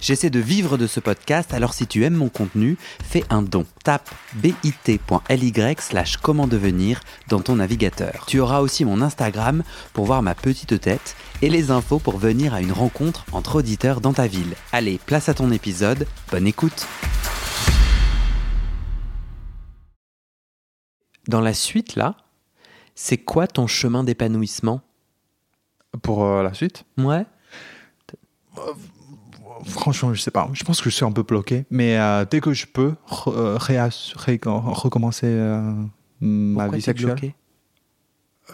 J'essaie de vivre de ce podcast, alors si tu aimes mon contenu, fais un don. Tape bit.ly slash comment devenir dans ton navigateur. Tu auras aussi mon Instagram pour voir ma petite tête et les infos pour venir à une rencontre entre auditeurs dans ta ville. Allez, place à ton épisode, bonne écoute Dans la suite là, c'est quoi ton chemin d'épanouissement? Pour euh, la suite? Ouais Franchement, je sais pas. Je pense que je suis un peu bloqué. Mais euh, dès que je peux re- euh, ré- recommencer euh, ma Pourquoi vie sexuelle. bloqué?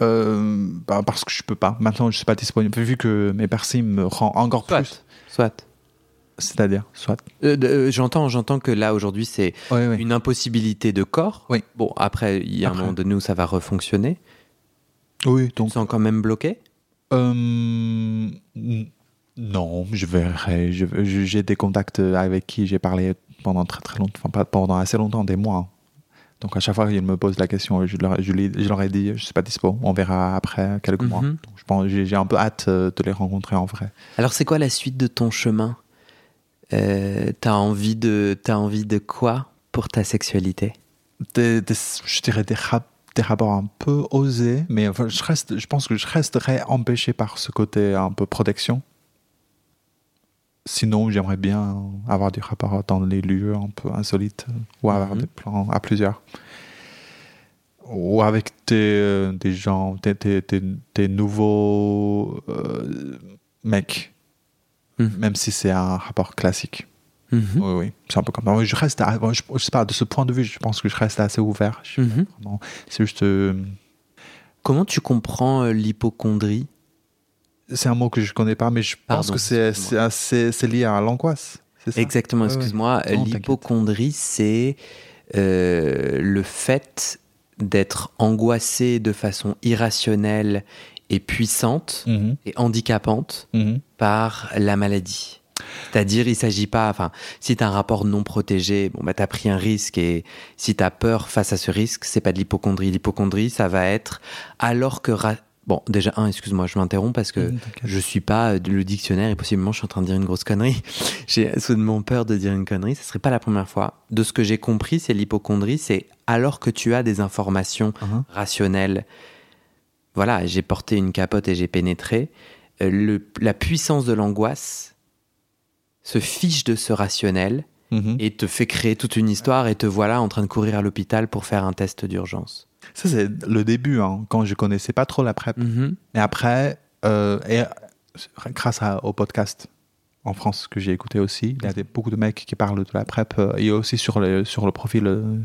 Euh, bah, parce que je peux pas. Maintenant, je suis pas disponible. Vu que mes piercings me rend encore plus. Soit. C'est-à-dire, soit. Euh, j'entends, j'entends que là aujourd'hui c'est Oui, oui. une impossibilité de corps. Oui. Bon, après, il y a un moment donné où ça va refonctionner. Oui, Tu te donc. sens quand même bloqué? Euh, non, je verrai. J'ai des contacts avec qui j'ai parlé pendant très très longtemps, enfin pas pendant assez longtemps, des mois. Donc à chaque fois qu'ils me posent la question, je leur, je les- je leur ai dit, je suis pas dispo. On verra après quelques mois. Mhm. Donc, je pense, j'ai un peu hâte euh, de les rencontrer en vrai. Alors, c'est quoi la suite de ton chemin? Euh, T'as envie de, t'as envie de quoi pour ta sexualité? Des- des- je dirais des, rap- des rapports un peu osés, mais enfin, je reste, je pense que je resterai empêché par ce côté un peu protection. Sinon, j'aimerais bien avoir des rapports dans les lieux un peu insolites ou avoir Mhm. des plans à plusieurs. Ou avec des, euh, des gens, des, des- des- des nouveaux euh, mecs, Mhm. même si c'est un rapport classique. Mhm. Oui, oui, c'est un peu comme ça. Je reste, à- je, je sais pas, de ce point de vue, je pense que je reste assez ouvert. C'est juste, euh, Comment tu comprends l'hypochondrie c'est un mot que je connais pas, mais je pense Pardon, que c'est lié à l'angoisse. Exactement, Ouais, ouais. excuse-moi. L'hypochondrie, c'est euh, le fait d'être angoissé de façon irrationnelle et puissante Mhm, et handicapante mhm. par la maladie. C'est-à-dire, il s'agit pas, enfin, si tu as un rapport non protégé, bon, bah, tu as pris un risque et si tu as peur face à ce risque, c'est pas de l'hypochondrie. L'hypochondrie, ça va être alors que. ra- Bon, déjà, un, excuse-moi, je m'interromps parce que t'inquiète. je suis pas euh, le dictionnaire et possiblement je suis en train de dire une grosse connerie. J'ai soudainement peur de dire une connerie, ce serait pas la première fois. De ce que j'ai compris, c'est l'hypochondrie, c'est alors que tu as des informations Mhm. rationnelles. Voilà, j'ai porté une capote et j'ai pénétré. Euh, le- la puissance de l'angoisse se fiche de ce rationnel Mhm. et te fait créer toute une histoire et te voilà en train de courir à l'hôpital pour faire un test d'urgence. Ça, c'est le début, hein, quand je connaissais pas trop la PrEP. Mhm. Mais après, euh, et, grâce à- au podcast en France que j'ai écouté aussi, il y a des- beaucoup de mecs qui parlent de la PrEP euh, et aussi sur le, sur le profil. euh,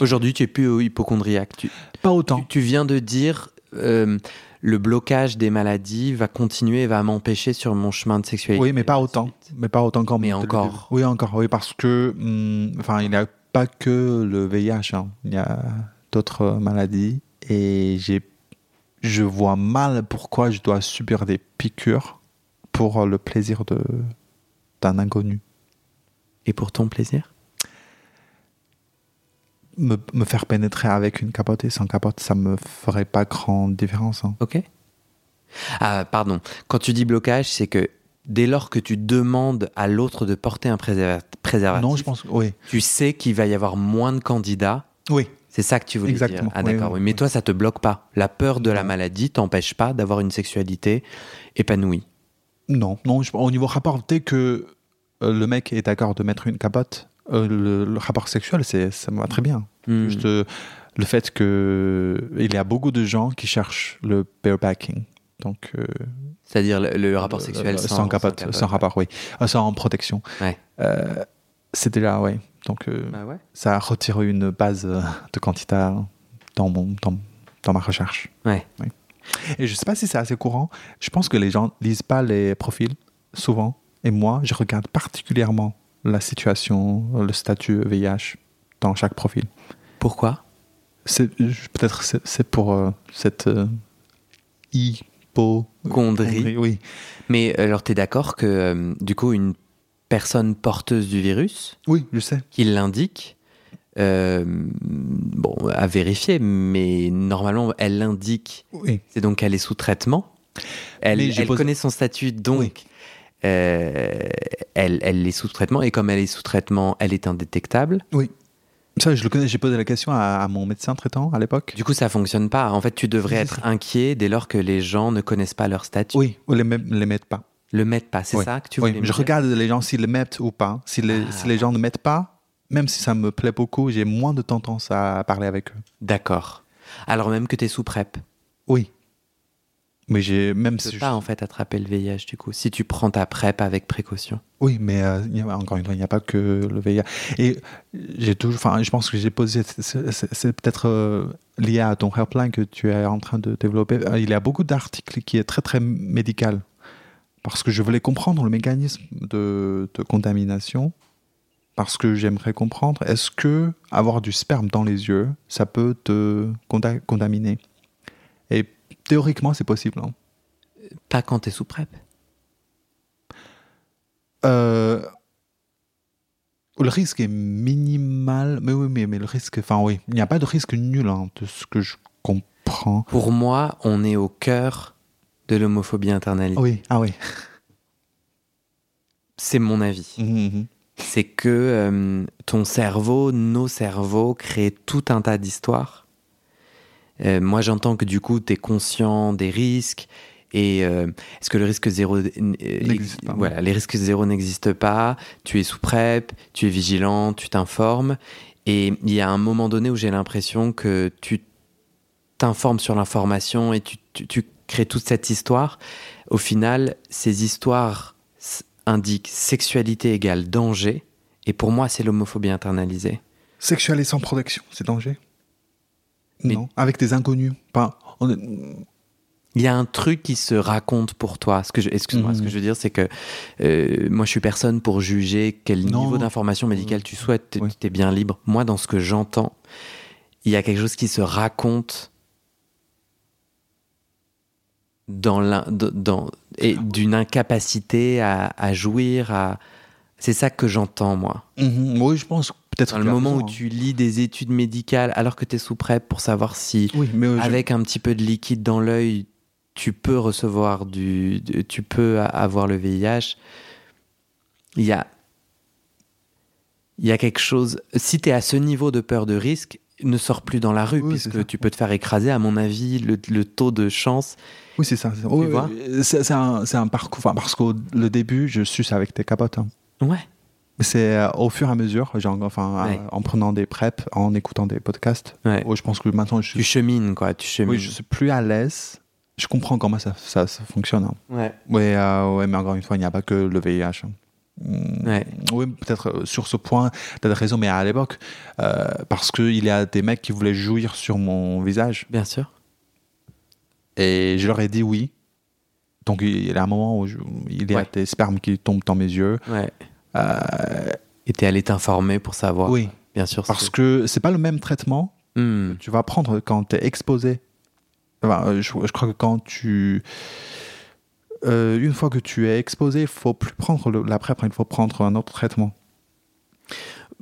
Aujourd'hui, tu es plus hypochondriaque. Tu, pas autant. Tu, tu viens de dire euh, le blocage des maladies va continuer et va m'empêcher sur mon chemin de sexualité. Oui, mais pas autant. Mais pas autant quand Mais encore. Oui, encore. Oui, parce que, hum, enfin, il n'y a pas que le VIH. hein. Il y a d'autres maladies et j'ai, je vois mal pourquoi je dois subir des piqûres pour le plaisir de d'un inconnu. Et pour ton plaisir? Me, me faire pénétrer avec une capote et sans capote, ça me ferait pas grande différence. hein. Ok. Ah, pardon. Quand tu dis blocage, c'est que dès lors que tu demandes à l'autre de porter un préserva- préservatif, Non, je pense. Oui. tu sais qu'il va y avoir moins de candidats. Oui. C'est ça que tu voulais Exactement. dire. Ah d'accord. oui, oui. Mais toi, ça te bloque pas. La peur de la maladie t'empêche pas d'avoir une sexualité épanouie. Non, non. je- au niveau rapport, dès que euh, le mec est d'accord de mettre une capote, euh, le, le rapport sexuel, c'est, ça me va très bien. Hmm. Juste euh, le fait que il y a beaucoup de gens qui cherchent le barebacking. Donc, euh, C'est-à-dire le, le rapport sexuel euh, sans, capote, sans, rapport, oui. Euh, sans protection. Ouais. C'est déjà, oui. Donc, Bah ouais. ça a retiré une base de quantité dans, mon, dans, dans ma recherche. Ouais. Et je sais pas si c'est assez courant. Je pense que les gens lisent pas les profils souvent. Et moi, je regarde particulièrement la situation, le statut VIH dans chaque profil. Pourquoi? Peut-être c'est c'est pour euh, cette euh. Oui. Mais alors, tu es d'accord que euh, du coup, une personne porteuse du virus, Oui, je sais. qui l'indique, euh, bon, à vérifier, mais normalement, elle l'indique, Oui. c'est donc qu'elle est sous traitement. Elle, elle connaît son statut, donc Oui. Euh, elle, elle est sous traitement, et comme elle est sous traitement, elle est indétectable. Ça, je le connais. J'ai posé la question à, à mon médecin traitant à l'époque. Du coup, ça fonctionne pas. En fait, tu devrais être ça. inquiet dès lors que les gens ne connaissent pas leur statut. Oui, ou les, les mettent pas. Le mettent pas, c'est Oui. ça que tu Oui, voulais me je regarde les gens s'ils le mettent ou pas. Si les, Ah. si les gens ne mettent pas, même si ça me plaît beaucoup, j'ai moins de tendance à parler avec eux. D'accord. Alors même que tu es sous PrEP, Oui. Mais j'ai même tu si peux je- pas en fait attraper le VIH du coup, si tu prends ta PrEP avec précaution. Oui, mais euh, encore une fois, il n'y a pas que le VIH. Et j'ai toujours, enfin, je pense que j'ai posé, c'est- peut-être euh, lié à ton helpline que tu es en train de développer. Euh, Il y a beaucoup d'articles qui est très très médical parce que je voulais comprendre le mécanisme de, de contamination. Parce que j'aimerais comprendre, est-ce que avoir du sperme dans les yeux, ça peut te conta- contaminer? Et théoriquement, c'est possible. hein. Pas quand tu es sous PrEP. Euh, le risque est minimal, mais oui, mais, mais le risque, enfin oui, il n'y a pas de risque nul hein, de ce que je comprends. Pour moi, on est au cœur de l'homophobie internalisée. Oui, ah oui. C'est mon avis. Mhm, mhm. C'est que euh, ton cerveau, nos cerveaux créent tout un tas d'histoires. Euh, moi, j'entends que du coup, tu es conscient des risques. Et euh, est-ce que le risque zéro euh, N'existe pas, Voilà, les risques zéro n'existent pas. Tu es sous PrEP, tu es vigilant, tu t'informes. Et il y a un moment donné où j'ai l'impression que tu t'informes sur l'information et tu, tu- tu crées toute cette histoire. Au final, ces histoires indiquent sexualité égale danger. Et pour moi, c'est l'homophobie internalisée. Sexuel et sans protection, c'est danger Mais- Non, avec des inconnus. Pas, on est- Il y a un truc qui se raconte pour toi. Ce que je, excuse-moi, Mhm. ce que je veux dire, c'est que euh, moi, je suis personne pour juger quel Non. niveau d'information médicale tu souhaites. Tu Oui. es bien libre. Moi, dans ce que j'entends, il y a quelque chose qui se raconte dans dans, et d'une incapacité à, à jouir. À... C'est ça que j'entends, moi. Mhm, oui, je pense peut-être. Dans le moment où hein. tu lis des études médicales alors que tu es sous PrEP pour savoir si Oui, mais euh, je- avec un petit peu de liquide dans l'œil, tu peux recevoir du, tu peux avoir le VIH. Il y a, il y a quelque chose. Si tu es à ce niveau de peur de risque, ne sors plus dans la rue Oui, puisque tu peux te faire écraser. À mon avis, le, le taux de chance. Oui, c'est ça. c'est- oui, c'est c'est un, c'est un parcours. Enfin, parce qu'au le début, je suce avec tes capotes. hein. Ouais. C'est euh, au fur et à mesure, genre, enfin, Ouais. euh, en prenant des preps, en écoutant des podcasts. ouais. Oh, je pense que maintenant, je suis, Tu chemines quoi. Tu chemines. oui, je suis plus à l'aise. Je comprends comment ça, ça, ça fonctionne. hein. Ouais. Ouais, euh, ouais, mais encore une fois, il n'y a pas que le VIH. hein. Mm, Ouais. Oui, peut-être sur ce point, tu as raison, mais à l'époque, euh, parce qu'il y a des mecs qui voulaient jouir sur mon visage, Bien sûr. et je leur ai dit oui. Donc il y a un moment où je- il y a Ouais. des spermes qui tombent dans mes yeux. Ouais. Euh, Et t'es allé t'informer pour savoir. oui, Bien sûr. parce que c'est pas le même traitement Hmm. tu vas prendre quand tu es exposé. Enfin, euh, je, je crois que quand tu. euh, une fois que tu es exposé, il faut plus prendre le- la PrEP, il faut prendre un autre traitement.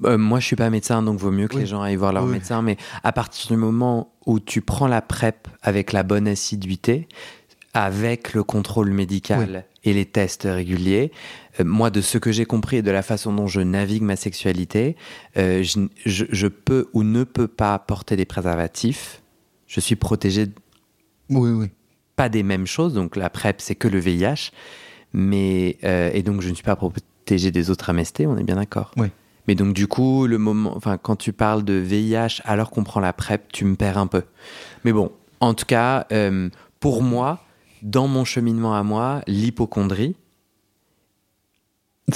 Euh, moi, je suis pas médecin, donc vaut mieux que Oui. les gens aillent voir leur Oui. médecin. Mais à partir du moment où tu prends la PrEP avec la bonne assiduité, avec le contrôle médical et les tests réguliers, euh, moi, de ce que j'ai compris et de la façon dont je navigue ma sexualité, euh, je, je- je peux ou ne peux pas porter des préservatifs. Je suis protégé Oui, oui. pas des mêmes choses. Donc la PrEP, c'est que le VIH. Mais, euh, et donc je ne suis pas protégé des autres MST, on est bien d'accord. Oui. Mais donc du coup, le moment, enfin, quand tu parles de VIH alors qu'on prend la PrEP, tu me perds un peu. Mais bon, en tout cas, pour moi, dans mon cheminement à moi, l'hypochondrie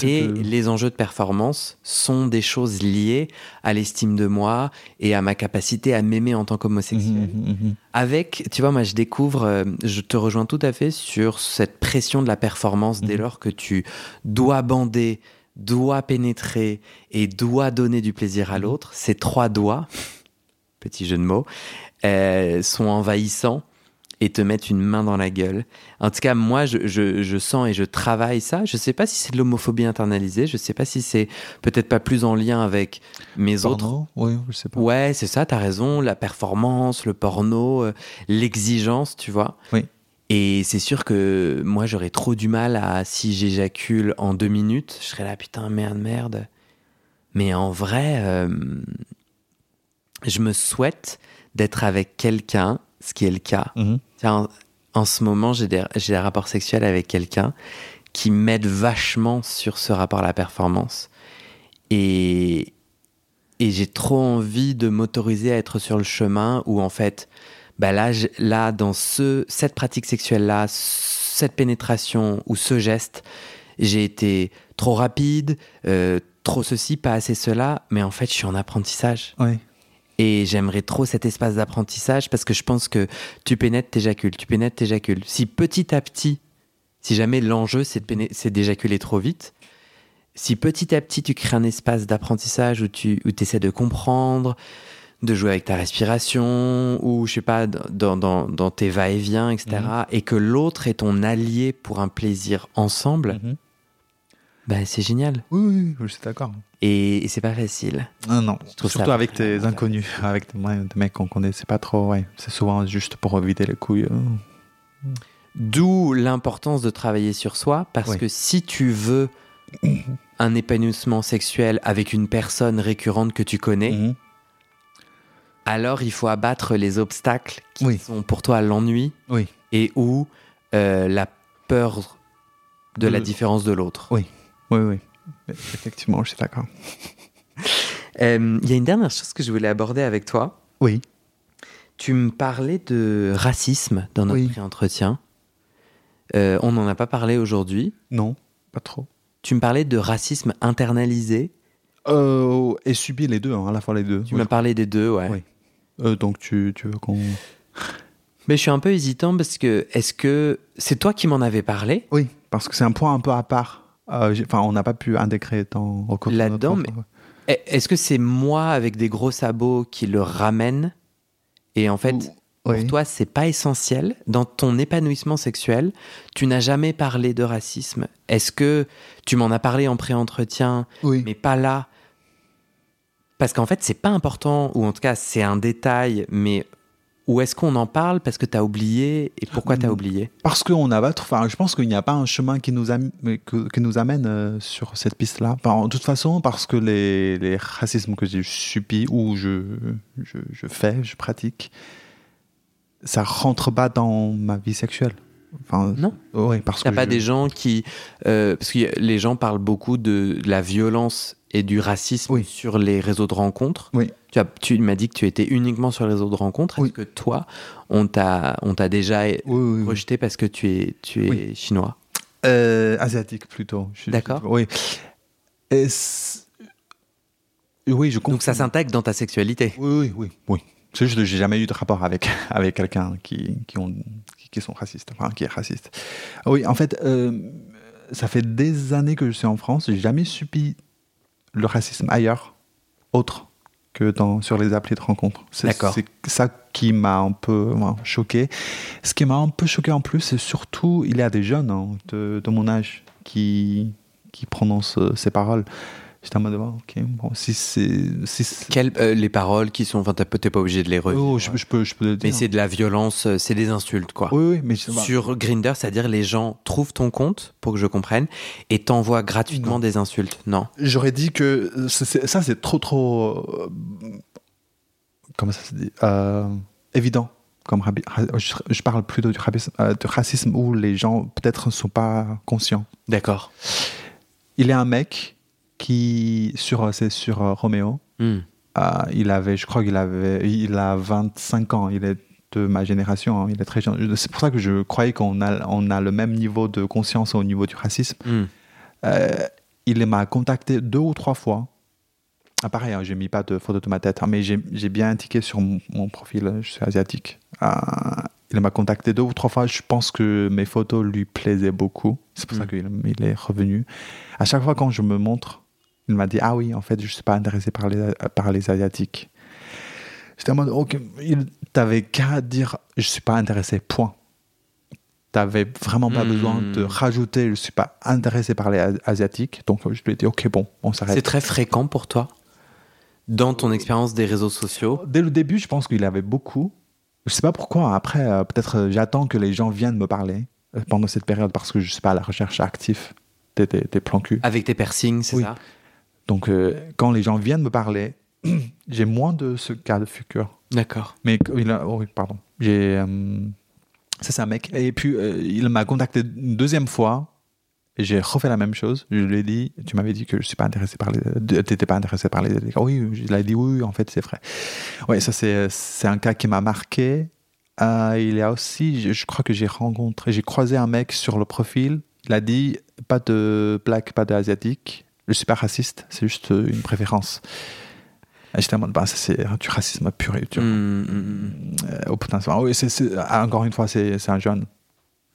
et les enjeux de performance sont des choses liées à l'estime de moi et à ma capacité à m'aimer en tant qu'homosexuel Mhm, mhm, mhm. avec, tu vois, moi je découvre, euh, je te rejoins tout à fait sur cette pression de la performance dès lors que tu dois bander, dois pénétrer et dois donner du plaisir à l'autre. Ces trois doigts, petit jeu de mots, euh, sont envahissants et te mettre une main dans la gueule. En tout cas, moi, je, je, je sens et je travaille ça. Je sais pas si c'est de l'homophobie internalisée. Je sais pas si c'est peut-être pas plus en lien avec mes autres. Oui, je sais pas. Ouais, c'est ça, t'as raison. La performance, le porno, euh, l'exigence, tu vois. Oui. Et c'est sûr que moi, j'aurais trop du mal à, si j'éjacule en deux minutes, je serais là, putain, merde, merde. Mais en vrai, euh, je me souhaite d'être avec quelqu'un, ce qui est le cas. Mhm. En, en ce moment, j'ai des, rapports sexuels avec quelqu'un qui m'aide vachement sur ce rapport à la performance. Et, et j'ai trop envie de m'autoriser à être sur le chemin où, en fait, bah là, dans ce, cette pratique sexuelle-là, cette pénétration ou ce geste, j'ai été trop rapide, euh, trop ceci, pas assez cela, mais en fait, je suis en apprentissage. Oui. Et j'aimerais trop cet espace d'apprentissage parce que je pense que tu pénètres, t'éjacules, tu pénètres, t'éjacules. Si petit à petit, si jamais l'enjeu c'est d'éjaculer trop vite, si petit à petit tu crées un espace d'apprentissage où tu où essaies de comprendre, de jouer avec ta respiration, ou je sais pas, dans, dans, dans tes va-et-vient, etc., et que l'autre est ton allié pour un plaisir ensemble, Mhm. Ben c'est génial. Oui, oui, oui, je suis d'accord. Et, et c'est pas facile. Non, non. ça Surtout avec tes inconnus, avec des, mecs qu'on connaît, c'est pas trop, ouais. C'est souvent juste pour vider les couilles. euh. D'où l'importance de travailler sur soi, parce Oui. que si tu veux un épanouissement sexuel avec une personne récurrente que tu connais, Mhm. alors il faut abattre les obstacles qui Oui. sont pour toi l'ennui Oui. et ou euh, la peur de la différence de l'autre. Oui, oui. Effectivement, je suis d'accord. Euh, Il y a une dernière chose que je voulais aborder avec toi. Oui. Tu me parlais de racisme dans notre Oui. pré-entretien. Euh, on n'en a pas parlé aujourd'hui. Non, pas trop. Tu me parlais de racisme internalisé. Euh, et subir les deux, hein, à la fois les deux. Tu Oui. m'as parlé des deux, ouais. Oui. Donc tu, tu veux qu'on... Mais je suis un peu hésitant parce que est-ce que c'est toi qui m'en avais parlé? Oui, parce que c'est un point un peu à part. Euh, Enfin, on n'a pas pu intégrer dans Là-dedans, Est-ce que c'est moi avec des gros sabots qui le ramène Et en fait, pour Oui. toi, c'est pas essentiel? Dans ton épanouissement sexuel, tu n'as jamais parlé de racisme. Est-ce que tu m'en as parlé en pré-entretien, Oui. mais pas là? Parce qu'en fait, c'est pas important, ou en tout cas, c'est un détail, mais où est-ce qu'on en parle parce que tu as oublié et pourquoi tu as Hmm. oublié? Parce qu'on a pas enfin, je pense qu'il n'y a pas un chemin qui nous, am- que- qui nous amène euh, sur cette piste-là. Enfin, de toute façon, parce que les, les racismes que j'ai subis ou je, je, je fais, je pratique, ça rentre pas dans ma vie sexuelle. Enfin, Non. Oui, parce que pas je- des gens qui. euh, parce que les gens parlent beaucoup de, de la violence et du racisme Oui. sur les réseaux de rencontres. Oui. Tu, as- tu m'as dit que tu étais uniquement sur les réseaux de rencontres. Oui. Est-ce que toi, on t'a on t'a déjà rejeté parce que tu es, tu es chinois? Euh, asiatique plutôt. D'accord. Oui. Et c'est- oui, je comprends. Donc ça s'intègre dans ta sexualité? Oui, oui, oui. oui. C'est juste que j'ai jamais eu de rapport avec, avec quelqu'un qui, qui, ont, qui, qui sont racistes, enfin, qui est raciste. Oui, en fait, euh, ça fait des années que je suis en France, j'ai jamais subi le racisme ailleurs, autre que dans, sur les applis de rencontre. C'est ça qui m'a un peu ouais, choqué. Ce qui m'a un peu choqué en plus, c'est surtout, il y a des jeunes hein, de, de mon âge qui, qui prononcent euh, ces paroles. J'étais en mode, oh, ok, bon, si c'est. Si Quelles euh, les paroles qui sont. Enfin, t'es pas obligé de les redire. Oh, je, je peux, je peux le dire. mais c'est de la violence, euh, c'est des insultes, quoi. Oui, oui, mais je- Sur Grinder, c'est-à-dire les gens trouvent ton compte, pour que je comprenne, et t'envoient gratuitement Non. des insultes. Non. j'aurais dit que ça, c'est trop, trop. euh, comment ça se dit Euh, Évident. Comme je, parle plutôt du racisme, du racisme où les gens peut-être ne sont pas conscients. D'accord. Il a un mec qui, sur, c'est sur euh, Roméo, Hmm. euh, il avait, je crois qu'il avait, il a 25 ans, il est de ma génération, hein, il est très jeune. C'est pour ça que je croyais qu'on a, on a le même niveau de conscience au niveau du racisme. Hmm. Euh, il m'a contacté deux ou trois fois. Ah, pareil, hein, j'ai mis pas de photo de ma tête, hein, mais j'ai j'ai bien indiqué sur mon, mon profil, euh, je suis asiatique. Euh, il m'a contacté deux ou trois fois. Je pense que mes photos lui plaisaient beaucoup. C'est pour ça Mm. qu'il il est revenu. À chaque fois quand je me montre, il m'a dit Ah oui, en fait, je ne suis pas intéressé par les, par les asiatiques. J'étais en mode, ok, il t'avais qu'à dire, je suis pas intéressé, point. T'avais vraiment pas Hmm. besoin de rajouter, je suis pas intéressé par les As- asiatiques. Donc je lui ai dit, ok, bon, on C'est s'arrête. très fréquent pour toi dans ton expérience des réseaux sociaux? Dès le début, je pense qu'il avait beaucoup. Je sais pas pourquoi. Après, euh, peut-être euh, j'attends que les gens viennent me parler euh, pendant cette période parce que je suis pas à la recherche active des, des, des plans cul. Avec tes piercings, c'est Oui. ça? Donc euh, quand les gens viennent me parler, j'ai moins de ce cas de figure. D'accord. Mais il a, oh oui, pardon. J'ai, euh, ça c'est un mec. Et puis euh, il m'a contacté une deuxième fois. J'ai refait la même chose. Je lui ai dit, tu m'avais dit que je suis pas intéressé par les, t'étais pas intéressé par les. Oui, il a dit oui, en fait c'est vrai. Oui, ça c'est, c'est un cas qui m'a marqué. Euh, il y a aussi, je, je crois que j'ai rencontré, j'ai croisé un mec sur le profil. Il a dit pas de black, pas d'asiatique. Je suis pas raciste, c'est juste euh, une préférence. Et j'étais en mode, bah, ça c'est du racisme pur et dur. Euh, au potentiel. Ah oui, ah, encore une fois, c'est, un jeune.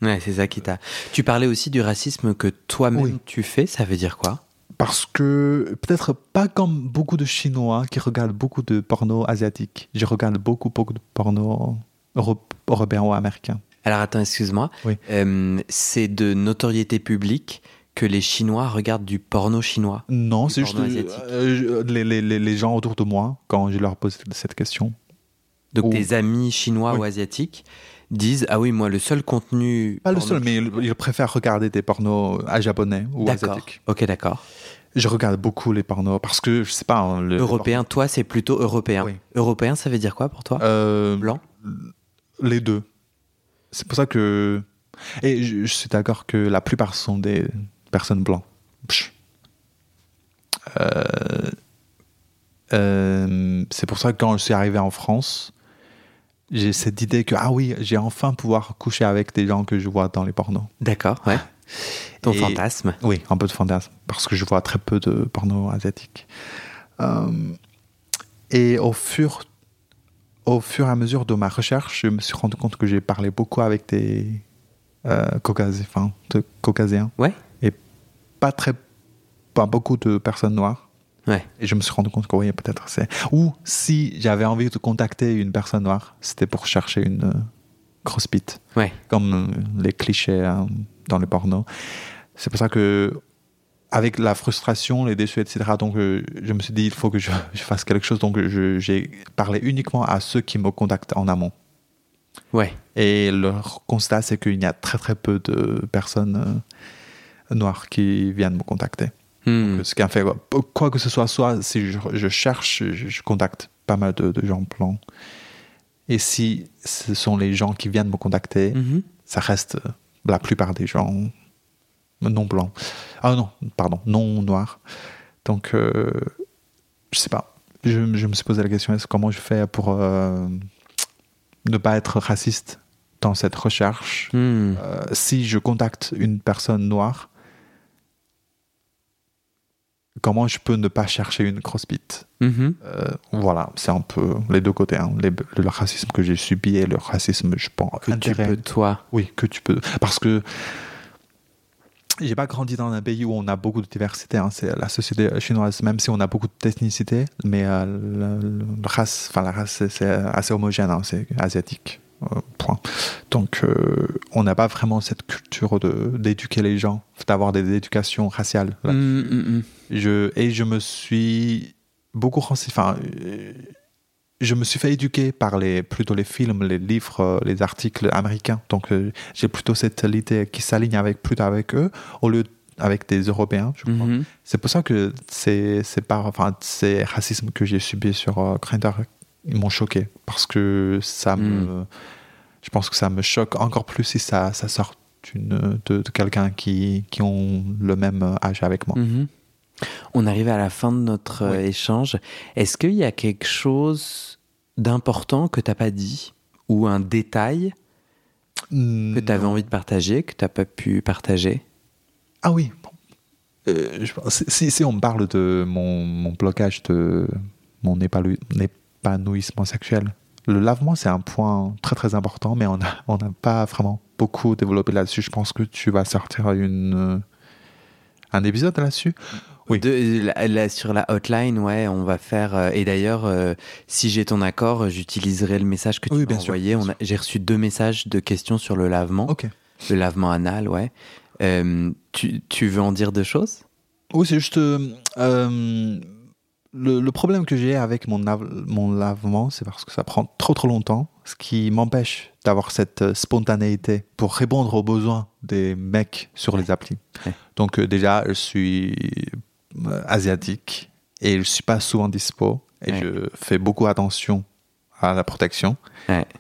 Ouais, c'est ça qui t'a. Tu parlais aussi du racisme que toi-même Oui. tu fais, ça veut dire quoi? Parce que peut-être pas comme beaucoup de Chinois qui regardent beaucoup de porno asiatique. Je regarde beaucoup, beaucoup de porno euro- européen ou américain. Alors attends, excuse-moi. Oui. Euh, c'est de notoriété publique que les Chinois regardent du porno chinois. Non, c'est juste euh, je- les, les, les- les gens autour de moi, quand je leur pose cette question. Donc tes amis chinois Oui. ou asiatiques disent ah oui moi le seul contenu Pas le seul, mais ils, préfèrent regarder des pornos à japonais ou d'accord asiatiques. ok d'accord Je regarde beaucoup les pornos parce que, je sais pas... hein, le- européen toi c'est plutôt européen Oui. européen ça veut dire quoi pour toi? Euh, blanc? Les deux. C'est pour ça que. Et je, je suis d'accord que la plupart sont des personnes blanches. Psh. Euh, euh, c'est pour ça que quand je suis arrivé en France, j'ai cette idée que, ah oui, j'ai enfin pouvoir coucher avec des gens que je vois dans les pornos. d'accord ouais ton Et- fantasme Oui, un peu de fantasme, parce que je vois très peu de porno asiatique. Euh, et au fur, au fur et à mesure de ma recherche, je me suis rendu compte que j'ai parlé beaucoup avec des euh, Caucasiens, enfin, de Caucasiens, ouais pas très, pas beaucoup de personnes noires. ouais Et je me suis rendu compte que oui, peut-être c'est. Ou si j'avais envie de contacter une personne noire, c'était pour chercher une euh, grosse bite ouais comme euh, les clichés hein, dans les pornos. C'est pour ça que, avec la frustration, les déçus, etc., donc euh, je me suis dit, il faut que je, je fasse quelque chose. Donc j'ai parlé uniquement à ceux qui me contactent en amont. ouais Et leur constat, c'est qu'il y a très très peu de personnes noires qui viennent me contacter. Hmm. Ce qui fait, quoi que ce soit, soit si je, je cherche, je, je contacte pas mal de, de gens blancs. Et si ce sont les gens qui viennent me contacter, Mhm. ça reste euh, la plupart des gens non blancs. Ah non, pardon, non noirs. Donc, euh, je sais pas. Je, je me suis posé la question est-ce comment je fais pour euh, ne pas être raciste dans cette recherche? Hmm. Euh, Si je contacte une personne noire, comment je peux ne pas chercher une crossbite Mhm. Euh, Voilà, c'est un peu les deux côtés. hein. Les- le racisme que j'ai subi et le racisme, je pense, que tu peux toi oui, que tu peux. Parce que j'ai pas grandi dans un pays où on a beaucoup de diversité. hein. C'est la société chinoise, même si on a beaucoup de technicité, mais euh, le- le- la race, la race, c'est- assez homogène. hein. C'est asiatique. euh, point. Donc, euh, on n'a pas vraiment cette culture d'éduquer les gens, d'avoir des éducations raciales. hmm, hmm. Je, et je me suis beaucoup renseigné. Enfin, euh, je me suis fait éduquer par les, plutôt les films, les livres, euh, les articles américains. Donc, euh, j'ai plutôt cette idée qui s'aligne avec, plutôt avec eux, au lieu avec des Européens, je crois. Mhm. C'est pour ça que ces, ces, par, enfin, ces racismes que j'ai subis sur euh, Grindr, ils m'ont choqué. Parce que ça me. Je pense que ça me choque encore plus si ça, ça sort de, de quelqu'un qui, qui ont le même âge avec moi. Mhm. On arrive à la fin de notre euh, Oui. échange. Est-ce qu'il y a quelque chose d'important que t'as pas dit ou un détail que tu avais Non. envie de partager que t'as pas pu partager? Ah oui. Euh, je si, si on me parle de mon, mon blocage de mon épanouissement sexuel, le lavement, c'est un point très très important, mais on n'a on n'a pas vraiment beaucoup développé là-dessus. Je pense que tu vas sortir une, euh, un épisode là-dessus Oui. De- la- la- sur la hotline, ouais, on va faire. euh, et d'ailleurs, euh, si j'ai ton accord, j'utiliserai le message que tu Oui, m'as envoyé. J'ai reçu deux messages de questions sur le lavement, Ok. le lavement anal, ouais. Euh, tu, tu veux en dire deux choses? Oui, c'est juste. le, le problème que j'ai avec mon lavement, c'est parce que ça prend trop trop longtemps, ce qui m'empêche d'avoir cette euh, spontanéité pour répondre aux besoins des mecs sur les applis. Donc, euh, déjà, je suis euh, asiatique et je suis pas souvent dispo et je fais beaucoup attention à la protection.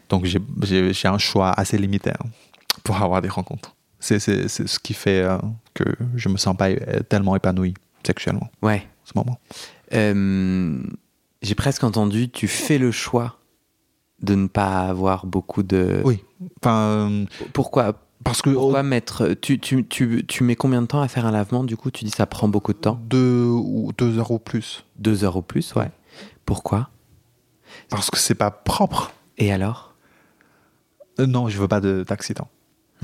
Donc, j'ai- un choix assez limité hein, pour avoir des rencontres. C'est ce qui fait que je me sens pas tellement épanoui sexuellement Ouais. en ce moment. Euh, j'ai presque entendu, tu fais le choix de ne pas avoir beaucoup de. Oui. Enfin, euh, Pourquoi parce que Pourquoi mettre. Tu, tu, tu, tu mets combien de temps à faire un lavement Du coup, tu dis ça prend beaucoup de temps? Deux ou deux heures ou plus. Deux heures ou plus, ouais. Pourquoi? Parce que c'est pas propre. Et alors? Euh, non, je veux pas de- d'accident.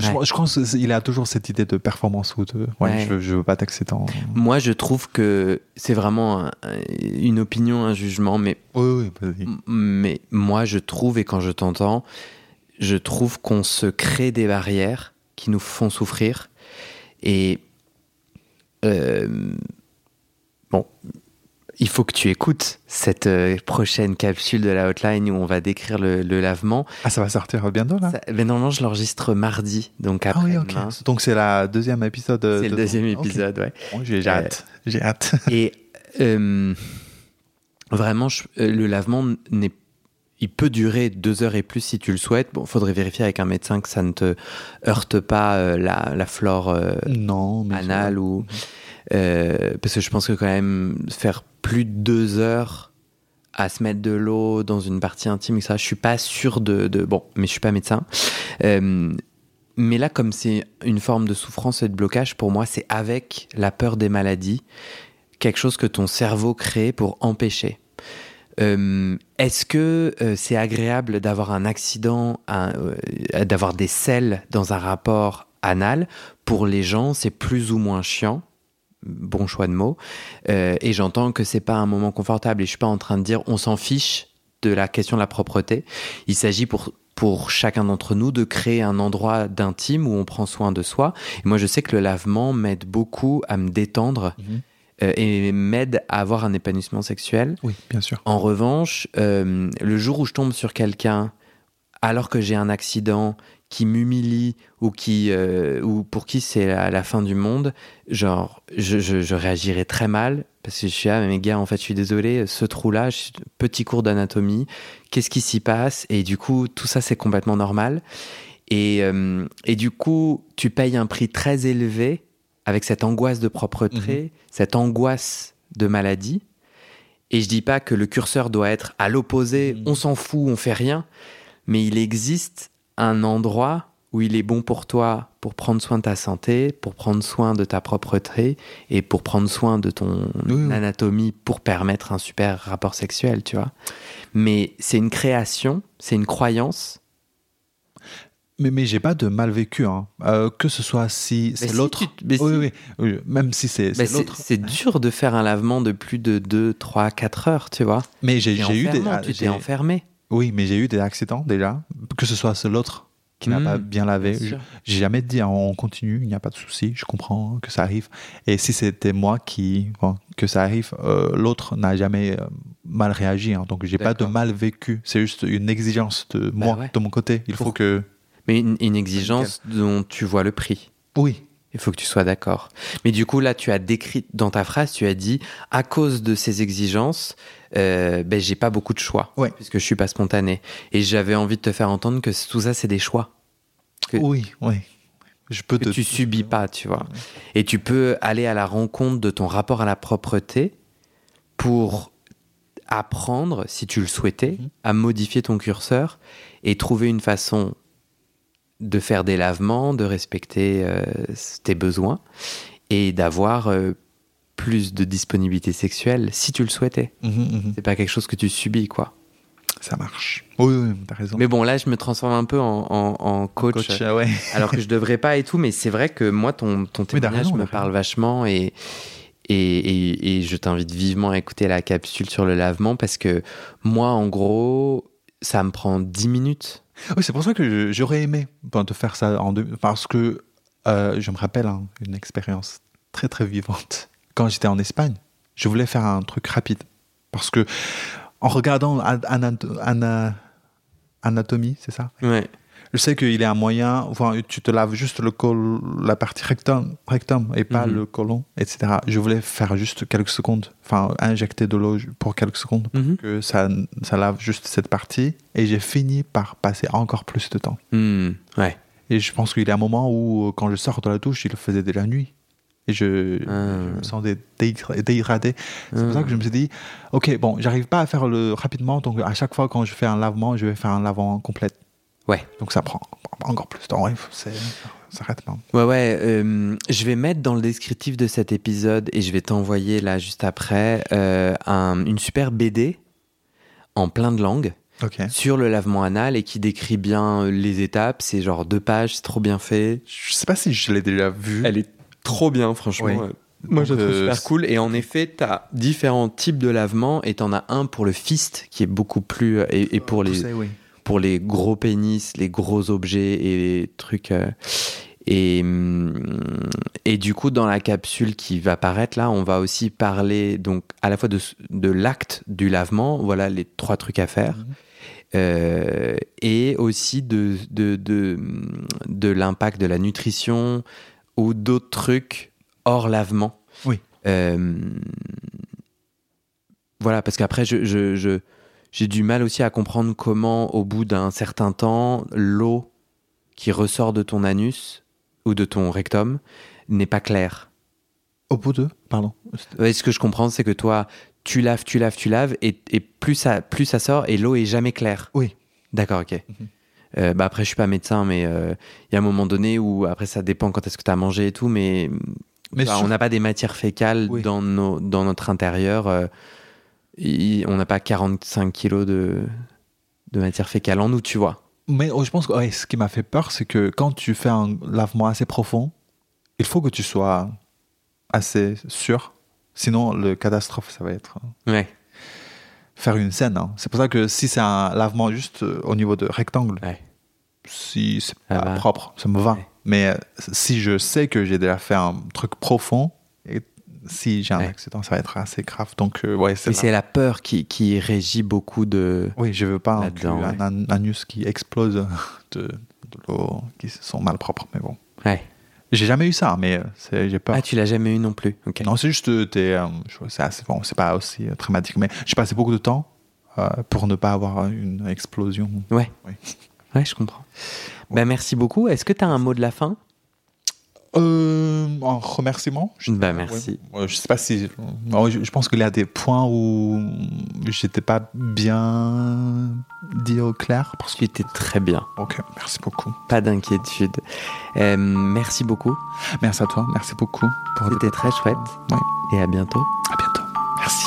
Je, Ouais. je pense qu'il a toujours cette idée de performance ou de. Ouais, Ouais. Je, je veux pas d'accident. Moi, je trouve que c'est vraiment un- un- une opinion, un jugement, mais, Oui, oui, vas-y. mais moi, je trouve, et quand je t'entends, je trouve qu'on se crée des barrières qui nous font souffrir. Et. euh, bon. Il faut que tu écoutes cette euh, prochaine capsule de la hotline où on va décrire le, le lavement. Ah, ça va sortir bientôt là? Ça- mais normalement, je l'enregistre mardi, donc Ah après oui, ok. Donc c'est la deuxième épisode. de- C'est le de- deuxième épisode, ouais. Bon, J'ai Euh, hâte. J'ai hâte. Et euh, vraiment, je- euh, le lavement n'est il peut durer deux heures et plus si tu le souhaites. Bon, faudrait vérifier avec un médecin que ça ne te heurte pas euh, la, la flore euh, non, mais. anale ou euh, parce que je pense que quand même faire plus de deux heures à se mettre de l'eau dans une partie intime et ça, je suis pas sûr de, bon, mais je suis pas médecin. Euh, mais là, comme c'est une forme de souffrance et de blocage, pour moi, c'est avec la peur des maladies, quelque chose que ton cerveau crée pour empêcher. Euh, Est-ce que c'est agréable d'avoir un accident, d'avoir des selles dans un rapport anal? Pour les gens, c'est plus ou moins chiant. Bon choix de mots. Euh, et j'entends que c'est pas un moment confortable. Et je suis pas en train de dire on s'en fiche de la question de la propreté. Il s'agit pour pour chacun d'entre nous de créer un endroit d'intime où on prend soin de soi. Et moi, je sais que le lavement m'aide beaucoup à me détendre Mhm. euh, et m'aide à avoir un épanouissement sexuel. Oui, bien sûr. En revanche, euh, le jour où je tombe sur quelqu'un alors que j'ai un accident qui m'humilie ou qui euh, ou pour qui c'est la, la fin du monde, genre je, je, je réagirais très mal parce que je suis ah mais gars en fait je suis désolé ce trou là petit cours d'anatomie qu'est-ce qui s'y passe? Et du coup tout ça c'est complètement normal. Et, euh, et du coup tu payes un prix très élevé avec cette angoisse de propreté cette angoisse de maladie. Et je dis pas que le curseur doit être à l'opposé, Mhm. on s'en fout, on fait rien, mais il existe un endroit où il est bon pour toi pour prendre soin de ta santé, pour prendre soin de ta propreté et pour prendre soin de ton Oui, anatomie pour permettre un super rapport sexuel, tu vois. Mais c'est une création, c'est une croyance. Mais, mais j'ai pas de mal vécu. Hein. Euh, que ce soit si c'est si, l'autre. tu- oui, oui, oui. Même si c'est l'autre. c'est dur de faire un lavement de plus de 2, 3, 4 heures, tu vois. Mais j'ai eu des. ah, tu t'es enfermé. Oui, mais j'ai eu des accidents déjà. Que ce soit l'autre qui n'a Mhm, pas bien lavé. J'ai jamais dit hein, on continue, il n'y a pas de souci, je comprends que ça arrive. Et si c'était moi qui bon, que ça arrive, euh, l'autre n'a jamais euh, mal réagi. hein. donc j'ai pas de mal vécu. C'est juste une exigence de moi, ouais. de mon côté. Il faut que Mais une, une exigence dont tu vois le prix. oui, Il faut que tu sois d'accord. Mais du coup, là, tu as décrit dans ta phrase, tu as dit à cause de ces exigences, euh, ben, j'ai pas beaucoup de choix, Ouais. puisque je suis pas spontané. Et j'avais envie de te faire entendre que tout ça, c'est des choix Que- oui, oui. Je peux que te tu subis pas, tu vois. Et tu peux aller à la rencontre de ton rapport à la propreté pour apprendre, si tu le souhaitais, Mhm. à modifier ton curseur et trouver une façon de faire des lavements, de respecter euh, tes besoins et d'avoir euh, plus de disponibilité sexuelle si tu le souhaitais. Mhm, mhm. C'est pas quelque chose que tu subis, quoi. Ça marche. Oui, oui, t'as raison. Mais bon, là, je me transforme un peu en, en- en coach, Coach, ouais. alors que je devrais pas et tout, mais c'est vrai que moi, ton, ton Oui, témoignage raison, me parle vachement et, Et, et- et je t'invite vivement à écouter la capsule sur le lavement parce que moi, en gros, ça me prend 10 minutes. Oui, c'est pour ça que j'aurais aimé te faire ça en deux, parce que euh, je me rappelle hein, une expérience très très vivante. Quand j'étais en Espagne, je voulais faire un truc rapide parce que en regardant An- Anato- Ana- Anatomie, c'est ça? Ouais. Je sais qu'il y a un moyen, enfin, tu te laves juste le col, la partie rectum, rectum et pas Mhm. le côlon, etc. Je voulais faire juste quelques secondes, enfin, injecter de l'eau pour quelques secondes Mhm. que ça, ça lave juste cette partie. Et j'ai fini par passer encore plus de temps. Hmm, ouais. Et je pense qu'il y a un moment où, quand je sors de la douche, il faisait déjà nuit. Et je, Ah. je me sentais déhydra- déhydraté. C'est pour ça Ah. que je me suis dit, ok, bon, j'arrive pas à faire le rapidement, donc à chaque fois quand je fais un lavement, je vais faire un lavement complet. Ouais. Donc ça prend encore plus de temps. Ouais, c'est- ça arrête pas. Ouais, ouais. euh, je vais mettre dans le descriptif de cet épisode et je vais t'envoyer là juste après euh, un- une super BD en plein de langues sur le lavement anal et qui décrit bien les étapes. C'est genre deux pages, c'est trop bien fait. Je sais pas si je l'ai déjà vu. Elle est trop bien, franchement. Oui. Moi, je trouve euh, super cool. Et en effet, tu as différents types de lavement et tu en as un pour le fist qui est beaucoup plus. euh, Et, et pour, les, Poussé, oui. pour les gros pénis, les gros objets et les trucs. euh, et, hum, et du coup, dans la capsule qui va paraître là, on va aussi parler donc à la fois de, l'acte du lavement, voilà les trois trucs à faire, Mhm. euh, et aussi de, de, de, de l'impact de la nutrition ou d'autres trucs hors lavement. Oui. Euh, voilà, parce qu'après, je, je, je- j'ai du mal aussi à comprendre comment, au bout d'un certain temps, l'eau qui ressort de ton anus ou de ton rectum n'est pas claire. Au bout de. Pardon. Ouais, ce que je comprends, c'est que toi, tu laves, tu laves, tu laves, et, et plus, ça, plus ça sort, et l'eau est jamais claire. Oui. D'accord, ok. Mhm. Euh, bah après, je suis pas médecin, mais euh, il y a un moment donné où, après, ça dépend quand est-ce que tu as mangé et tout, mais, Mais bah, sur- on n'a pas des matières fécales Oui. dans, nos, dans notre intérieur. euh, on n'a pas 45 kilos de, de matière fécale en nous, tu vois. Mais oh, je pense que ouais, ce qui m'a fait peur, c'est que quand tu fais un lavement assez profond, il faut que tu sois assez sûr. Sinon, le catastrophe, ça va être euh, Ouais. Faire une scène. hein. C'est pour ça que si c'est un lavement juste euh, au niveau de rectangle, Ouais. si c'est Ça pas va. propre, ça me va. Ouais. Mais euh, si je sais que j'ai déjà fait un truc profond, et si j'ai un Ouais. accident, ça va être assez grave. Donc, euh, ouais, c'est c'est la peur qui, qui régit beaucoup de. Oui, je veux pas un, anus qui explose de, de l'eau, qui sont mal propres, mais bon. Ouais. J'ai jamais eu ça, mais euh, j'ai peur. Ah, tu l'as jamais eu non plus. Ok. Non, c'est juste, euh, euh, c'est assez- bon, c'est pas aussi euh, dramatique, mais j'ai passé beaucoup de temps euh, pour ne pas avoir une explosion. Ouais. Ouais, je comprends. Bah, merci beaucoup. Est-ce que tu as un mot de la fin? Euh, en remerciement. je- Bah, merci. Ouais, je sais pas si. je, pense qu'il y a des points où j'étais pas bien dit au clair. Parce que... Tu très bien. Ok, merci beaucoup. Pas d'inquiétude. Euh, merci beaucoup. Merci à toi, merci beaucoup pour C'était très chouette. Ouais. Et à bientôt. À bientôt. Merci.